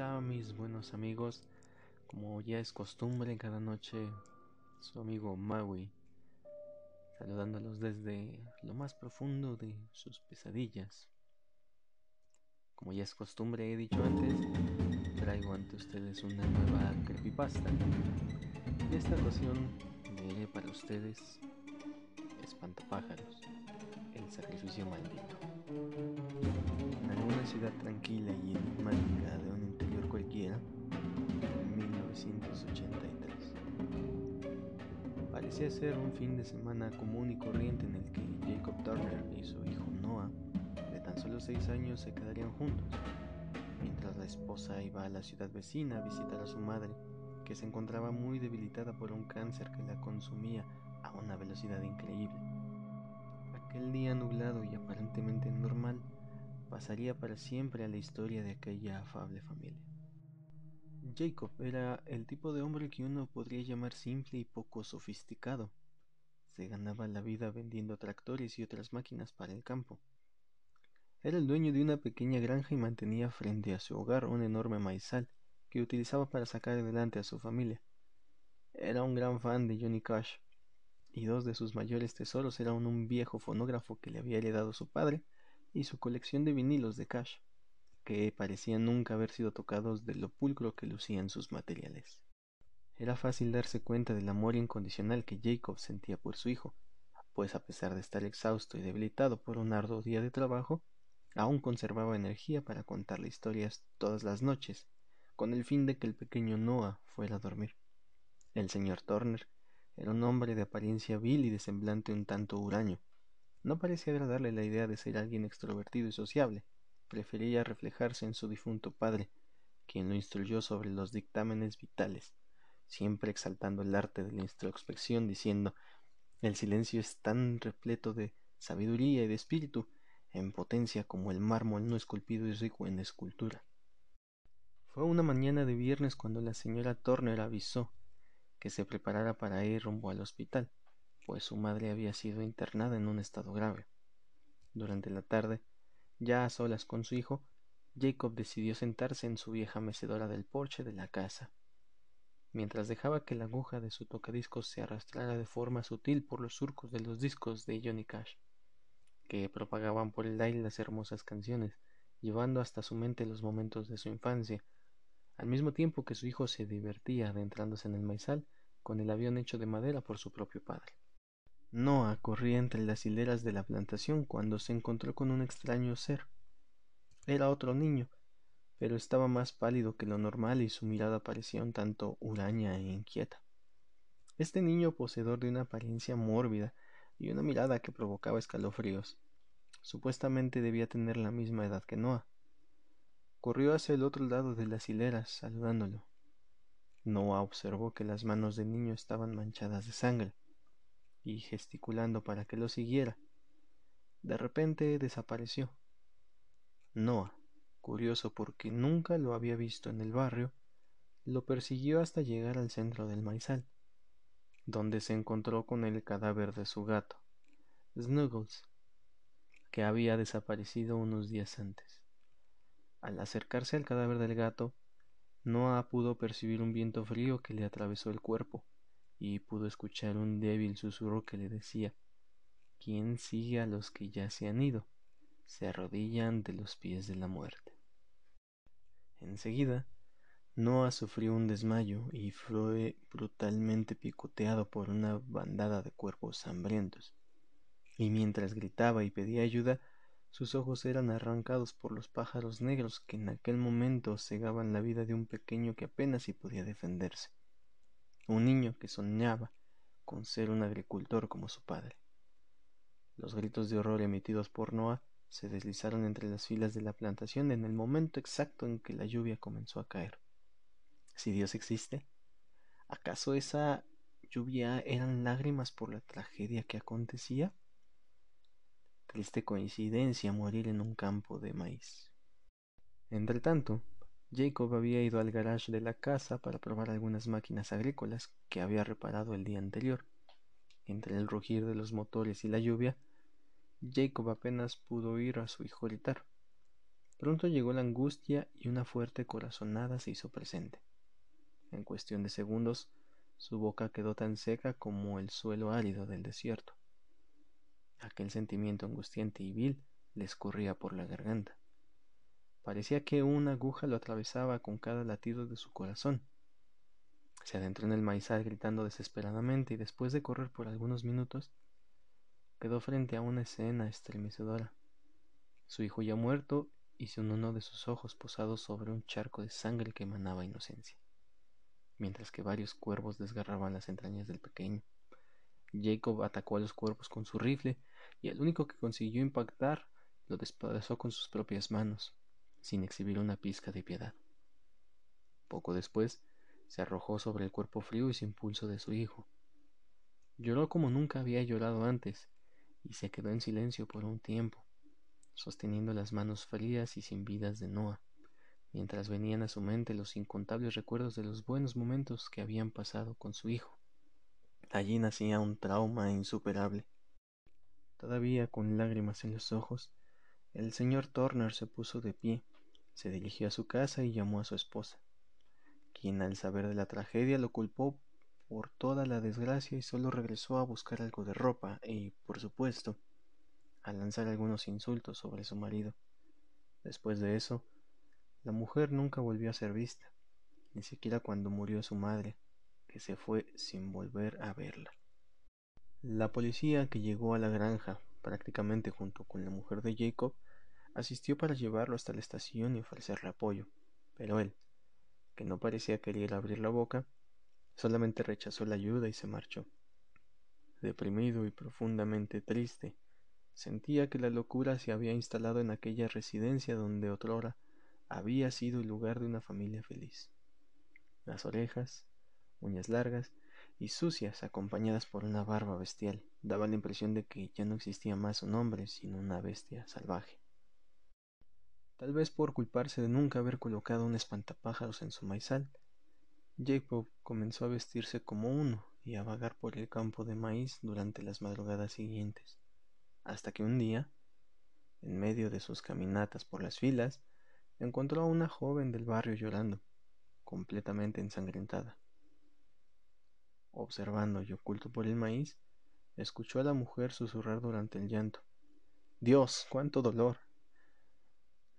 Hola mis buenos amigos, como ya es costumbre cada noche, su amigo Maui, saludándolos desde lo más profundo de sus pesadillas. Como ya es costumbre, he dicho antes, traigo ante ustedes una nueva creepypasta. En esta ocasión leeré para ustedes Espantapájaros, el sacrificio maldito. En alguna ciudad tranquila y enigmática 1983. Parecía ser un fin de semana común y corriente en el que Jacob Turner y su hijo Noah, de tan solo seis años, se quedarían juntos, mientras la esposa iba a la ciudad vecina a visitar a su madre, que se encontraba muy debilitada por un cáncer que la consumía a una velocidad increíble. Aquel día nublado y aparentemente normal pasaría para siempre a la historia de aquella afable familia. Jacob era el tipo de hombre que uno podría llamar simple y poco sofisticado. Se ganaba la vida vendiendo tractores y otras máquinas para el campo. Era el dueño de una pequeña granja y mantenía frente a su hogar un enorme maizal que utilizaba para sacar adelante a su familia. Era un gran fan de Johnny Cash, y dos de sus mayores tesoros eran un viejo fonógrafo que le había heredado su padre y su colección de vinilos de Cash, que parecían nunca haber sido tocados de lo pulcro que lucían sus materiales. Era fácil darse cuenta del amor incondicional que Jacob sentía por su hijo, pues a pesar de estar exhausto y debilitado por un arduo día de trabajo, aún conservaba energía para contarle historias todas las noches, con el fin de que el pequeño Noah fuera a dormir. El señor Turner era un hombre de apariencia vil y de semblante un tanto huraño. No parecía agradarle la idea de ser alguien extrovertido y sociable. Prefería reflejarse en su difunto padre, quien lo instruyó sobre los dictámenes vitales, siempre exaltando el arte de la introspección, diciendo el silencio es tan repleto de sabiduría y de espíritu, en potencia como el mármol no esculpido y rico en escultura. Fue una mañana de viernes cuando la señora Turner avisó que se preparara para ir rumbo al hospital, pues su madre había sido internada en un estado grave. Durante la tarde, ya a solas con su hijo, Jacob decidió sentarse en su vieja mecedora del porche de la casa. Mientras dejaba que la aguja de su tocadiscos se arrastrara de forma sutil por los surcos de los discos de Johnny Cash, que propagaban por el aire las hermosas canciones, llevando hasta su mente los momentos de su infancia, al mismo tiempo que su hijo se divertía adentrándose en el maizal con el avión hecho de madera por su propio padre. Noah corría entre las hileras de la plantación cuando se encontró con un extraño ser. Era otro niño, pero estaba más pálido que lo normal y su mirada parecía un tanto huraña e inquieta. Este niño, poseedor de una apariencia mórbida y una mirada que provocaba escalofríos, supuestamente debía tener la misma edad que Noah, corrió hacia el otro lado de las hileras, saludándolo. Noah observó que las manos del niño estaban manchadas de sangre, y gesticulando para que lo siguiera. De repente desapareció. Noah, curioso porque nunca lo había visto en el barrio, lo persiguió hasta llegar al centro del maizal, donde se encontró con el cadáver de su gato, Snuggles, que había desaparecido unos días antes. Al acercarse al cadáver del gato, Noah pudo percibir un viento frío que le atravesó el cuerpo y pudo escuchar un débil susurro que le decía ¿Quién sigue a los que ya se han ido? Se arrodillan de los pies de la muerte. Enseguida, Noah sufrió un desmayo y fue brutalmente picoteado por una bandada de cuerpos hambrientos. Y mientras gritaba y pedía ayuda, sus ojos eran arrancados por los pájaros negros que en aquel momento cegaban la vida de un pequeño que apenas si podía defenderse. Un niño que soñaba con ser un agricultor como su padre. Los gritos de horror emitidos por Noah se deslizaron entre las filas de la plantación en el momento exacto en que la lluvia comenzó a caer. Si Dios existe, ¿acaso esa lluvia eran lágrimas por la tragedia que acontecía? Triste coincidencia morir en un campo de maíz. Entretanto, Jacob había ido al garage de la casa para probar algunas máquinas agrícolas que había reparado el día anterior. Entre el rugir de los motores y la lluvia, Jacob apenas pudo oír a su hijo gritar. Pronto llegó la angustia y una fuerte corazonada se hizo presente. En cuestión de segundos, su boca quedó tan seca como el suelo árido del desierto. Aquel sentimiento angustiante y vil le escurría por la garganta. Parecía que una aguja lo atravesaba con cada latido de su corazón. Se adentró en el maizal gritando desesperadamente y después de correr por algunos minutos, quedó frente a una escena estremecedora. Su hijo ya muerto y sin uno de sus ojos posado sobre un charco de sangre que emanaba inocencia, mientras que varios cuervos desgarraban las entrañas del pequeño. Jacob atacó a los cuervos con su rifle y el único que consiguió impactar lo despedazó con sus propias manos, sin exhibir una pizca de piedad. Poco después, se arrojó sobre el cuerpo frío y sin pulso de su hijo. Lloró como nunca había llorado antes, y se quedó en silencio por un tiempo, sosteniendo las manos frías y sin vidas de Noah, mientras venían a su mente los incontables recuerdos de los buenos momentos que habían pasado con su hijo. Allí nacía un trauma insuperable. Todavía con lágrimas en los ojos, el señor Turner se puso de pie, se dirigió a su casa y llamó a su esposa, quien al saber de la tragedia lo culpó por toda la desgracia y solo regresó a buscar algo de ropa y, por supuesto, a lanzar algunos insultos sobre su marido. Después de eso, la mujer nunca volvió a ser vista, ni siquiera cuando murió su madre, que se fue sin volver a verla. La policía que llegó a la granja prácticamente junto con la mujer de Jacob, asistió para llevarlo hasta la estación y ofrecerle apoyo, pero él, que no parecía querer abrir la boca, solamente rechazó la ayuda y se marchó. Deprimido y profundamente triste, sentía que la locura se había instalado en aquella residencia donde otrora había sido el lugar de una familia feliz. Las orejas, uñas largas y sucias, acompañadas por una barba bestial, daban la impresión de que ya no existía más un hombre, sino una bestia salvaje. Tal vez por culparse de nunca haber colocado un espantapájaros en su maizal, Jacob comenzó a vestirse como uno y a vagar por el campo de maíz durante las madrugadas siguientes, hasta que un día, en medio de sus caminatas por las filas, encontró a una joven del barrio llorando, completamente ensangrentada. Observando y oculto por el maíz, escuchó a la mujer susurrar durante el llanto. Dios, cuánto dolor.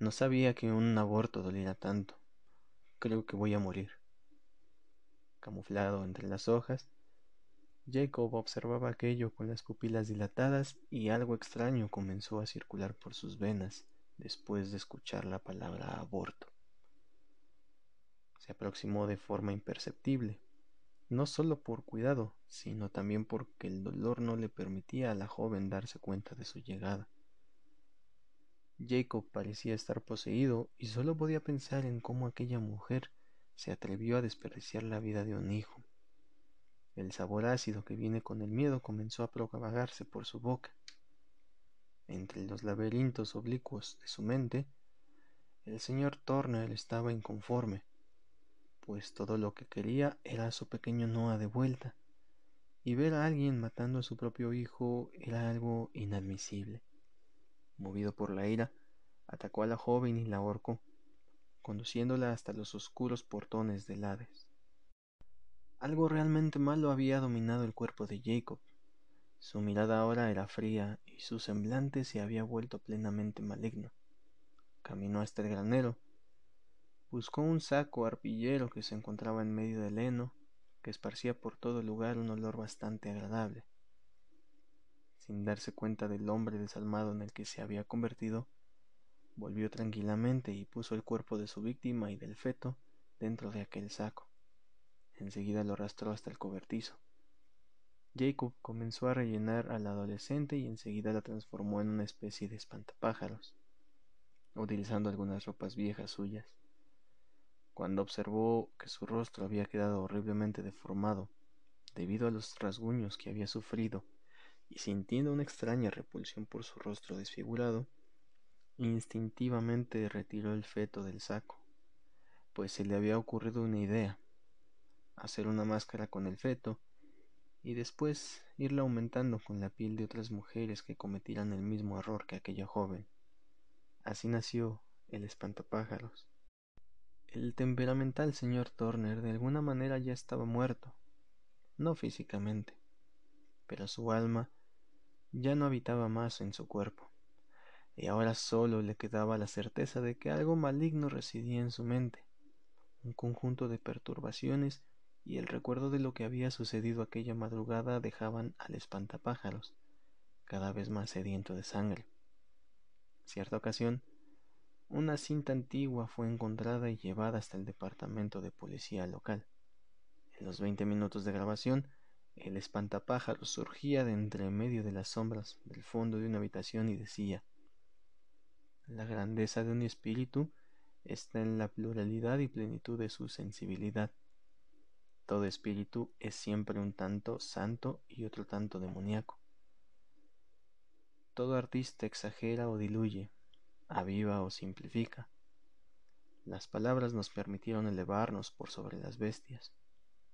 No sabía que un aborto doliera tanto. Creo que voy a morir. Camuflado entre las hojas, Jacob observaba aquello con las pupilas dilatadas y algo extraño comenzó a circular por sus venas después de escuchar la palabra aborto. Se aproximó de forma imperceptible, no solo por cuidado, sino también porque el dolor no le permitía a la joven darse cuenta de su llegada. Jacob parecía estar poseído y solo podía pensar en cómo aquella mujer se atrevió a desperdiciar la vida de un hijo. El sabor ácido que viene con el miedo comenzó a propagarse por su boca. Entre los laberintos oblicuos de su mente, el señor Turner estaba inconforme pues todo lo que quería era su pequeño Noah de vuelta, y ver a alguien matando a su propio hijo era algo inadmisible. Movido por la ira, atacó a la joven y la ahorcó, conduciéndola hasta los oscuros portones del Hades. Algo realmente malo había dominado el cuerpo de Jacob. Su mirada ahora era fría y su semblante se había vuelto plenamente maligno. Caminó hasta el granero, Buscó un saco arpillero que se encontraba en medio del heno, que esparcía por todo el lugar un olor bastante agradable. Sin darse cuenta del hombre desalmado en el que se había convertido, volvió tranquilamente y puso el cuerpo de su víctima y del feto dentro de aquel saco. Enseguida lo arrastró hasta el cobertizo. Jacob comenzó a rellenar al adolescente y enseguida la transformó en una especie de espantapájaros, utilizando algunas ropas viejas suyas. Cuando observó que su rostro había quedado horriblemente deformado debido a los rasguños que había sufrido y sintiendo una extraña repulsión por su rostro desfigurado, instintivamente retiró el feto del saco, pues se le había ocurrido una idea, hacer una máscara con el feto y después irla aumentando con la piel de otras mujeres que cometieran el mismo error que aquella joven. Así nació el espantapájaros. El temperamental señor Turner de alguna manera ya estaba muerto, no físicamente, pero su alma ya no habitaba más en su cuerpo, y ahora solo le quedaba la certeza de que algo maligno residía en su mente, un conjunto de perturbaciones y el recuerdo de lo que había sucedido aquella madrugada dejaban al espantapájaros cada vez más sediento de sangre. Cierta ocasión, una cinta antigua fue encontrada y llevada hasta el departamento de policía local. En los veinte minutos de grabación, el espantapájaros surgía de entre medio de las sombras del fondo de una habitación y decía La grandeza de un espíritu está en la pluralidad y plenitud de su sensibilidad. Todo espíritu es siempre un tanto santo y otro tanto demoníaco. Todo artista exagera o diluye, aviva o simplifica. Las palabras nos permitieron elevarnos por sobre las bestias,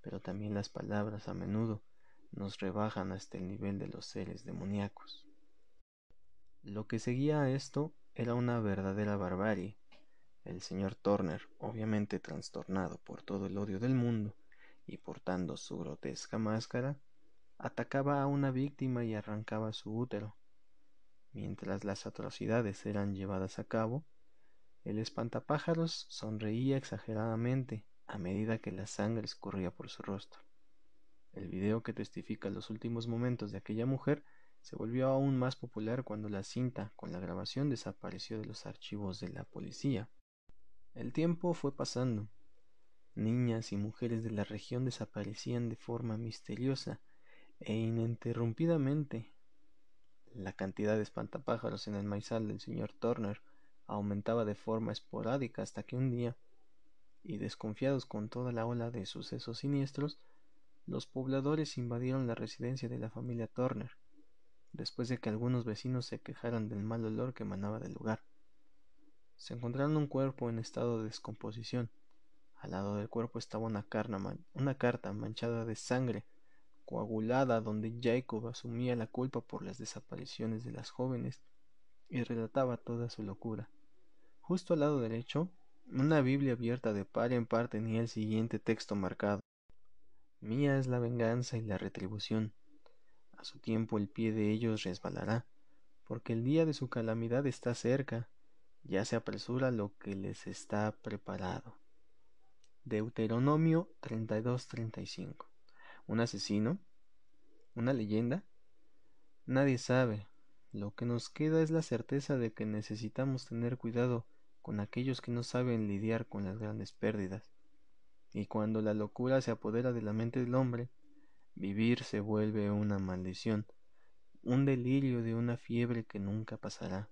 pero también las palabras a menudo nos rebajan hasta el nivel de los seres demoníacos. Lo que seguía a esto era una verdadera barbarie. El señor Turner, obviamente trastornado por todo el odio del mundo y portando su grotesca máscara, atacaba a una víctima y arrancaba su útero, Mientras las atrocidades eran llevadas a cabo, el espantapájaros sonreía exageradamente a medida que la sangre escurría por su rostro. El video que testifica los últimos momentos de aquella mujer se volvió aún más popular cuando la cinta con la grabación desapareció de los archivos de la policía. El tiempo fue pasando. Niñas y mujeres de la región desaparecían de forma misteriosa e ininterrumpidamente la cantidad de espantapájaros en el maizal del señor Turner aumentaba de forma esporádica hasta que un día, y desconfiados con toda la ola de sucesos siniestros, los pobladores invadieron la residencia de la familia Turner, después de que algunos vecinos se quejaran del mal olor que emanaba del lugar. Se encontraron un cuerpo en estado de descomposición. Al lado del cuerpo estaba una, carta manchada de sangre coagulada donde Jacob asumía la culpa por las desapariciones de las jóvenes y relataba toda su locura. Justo al lado derecho, una Biblia abierta de par en par tenía el siguiente texto marcado. Mía es la venganza y la retribución. A su tiempo el pie de ellos resbalará, porque el día de su calamidad está cerca, ya se apresura lo que les está preparado. Deuteronomio 32-35 ¿Un asesino? ¿Una leyenda? Nadie sabe. Lo que nos queda es la certeza de que necesitamos tener cuidado con aquellos que no saben lidiar con las grandes pérdidas. Y cuando la locura se apodera de la mente del hombre, vivir se vuelve una maldición, un delirio de una fiebre que nunca pasará,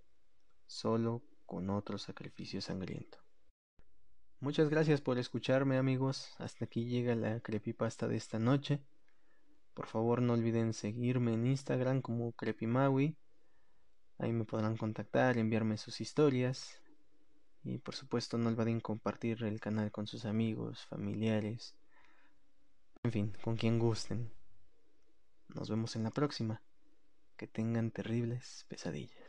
solo con otro sacrificio sangriento. Muchas gracias por escucharme amigos. Hasta aquí llega la creepypasta de esta noche. Por favor no olviden seguirme en Instagram como creepymaui. Ahí me podrán contactar, enviarme sus historias. Y por supuesto no olviden compartir el canal con sus amigos, familiares. En fin, con quien gusten. Nos vemos en la próxima. Que tengan terribles pesadillas.